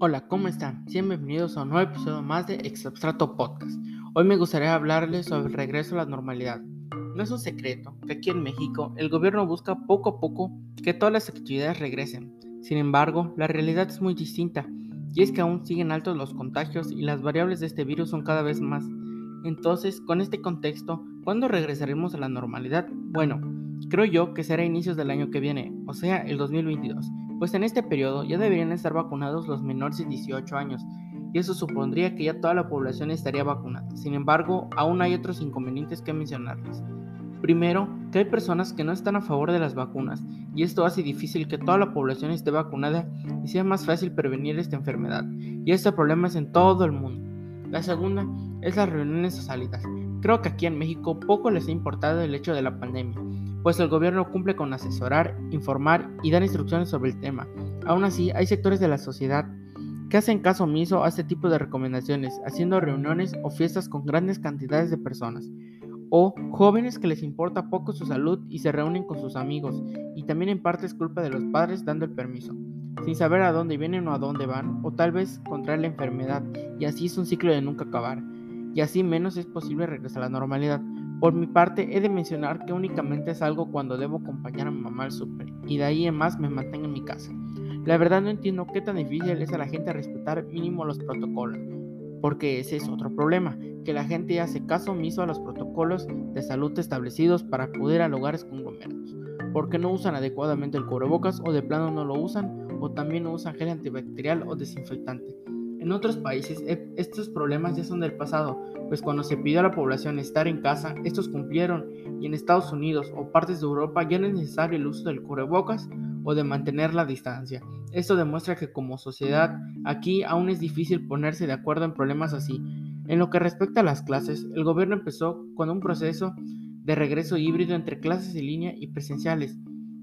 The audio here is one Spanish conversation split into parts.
Hola, ¿cómo están? bienvenidos a un nuevo episodio más de Exabstrato Podcast. Hoy me gustaría hablarles sobre el regreso a la normalidad. No es un secreto que aquí en México el gobierno busca poco a poco que todas las actividades regresen. Sin embargo, la realidad es muy distinta y es que aún siguen altos los contagios y las variables de este virus son cada vez más. Entonces, con este contexto, ¿cuándo regresaremos a la normalidad? Bueno, creo yo que será a inicios del año que viene, o sea, el 2022 pues en este periodo ya deberían estar vacunados los menores de 18 años, y eso supondría que ya toda la población estaría vacunada. Sin embargo, aún hay otros inconvenientes que mencionarles. Primero, que hay personas que no están a favor de las vacunas, y esto hace difícil que toda la población esté vacunada y sea más fácil prevenir esta enfermedad, y este problema es en todo el mundo. La segunda es las reuniones o salidas. Creo que aquí en México poco les ha importado el hecho de la pandemia, pues el gobierno cumple con asesorar, informar y dar instrucciones sobre el tema. Aún así, hay sectores de la sociedad que hacen caso omiso a este tipo de recomendaciones, haciendo reuniones o fiestas con grandes cantidades de personas. O jóvenes que les importa poco su salud y se reúnen con sus amigos, y también en parte es culpa de los padres dando el permiso, sin saber a dónde vienen o a dónde van, o tal vez contraer la enfermedad, y así es un ciclo de nunca acabar, y así menos es posible regresar a la normalidad. Por mi parte, he de mencionar que únicamente salgo cuando debo acompañar a mi mamá al súper y de ahí en más me mantengo en mi casa. La verdad no entiendo qué tan difícil es a la gente respetar mínimo los protocolos, porque ese es otro problema, que la gente hace caso omiso a los protocolos de salud establecidos para acudir a lugares conglomerados, porque no usan adecuadamente el cubrebocas o de plano no lo usan o también no usan gel antibacterial o desinfectante. En otros países e, estos problemas ya son del pasado, pues cuando se pidió a la población estar en casa, estos cumplieron y en Estados Unidos o partes de Europa ya no es necesario el uso del cubrebocas o de mantener la distancia. Esto demuestra que como sociedad aquí aún es difícil ponerse de acuerdo en problemas así. En lo que respecta a las clases, el gobierno empezó con un proceso de regreso híbrido entre clases en línea y presenciales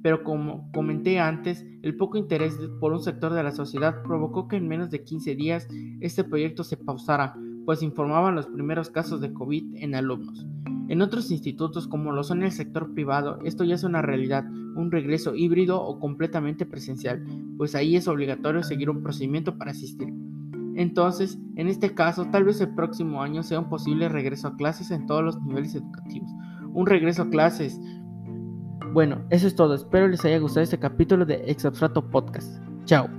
pero como comenté antes, el poco interés por un sector de la sociedad provocó que en menos de 15 días este proyecto se pausara, pues informaban los primeros casos de COVID en alumnos. En otros institutos como lo son el sector privado, esto ya es una realidad, un regreso híbrido o completamente presencial, pues ahí es obligatorio seguir un procedimiento para asistir. Entonces, en este caso, tal vez el próximo año sea un posible regreso a clases en todos los niveles educativos. Un regreso a clases bueno, eso es todo. Espero les haya gustado este capítulo de Exabstrato Podcast. Chao.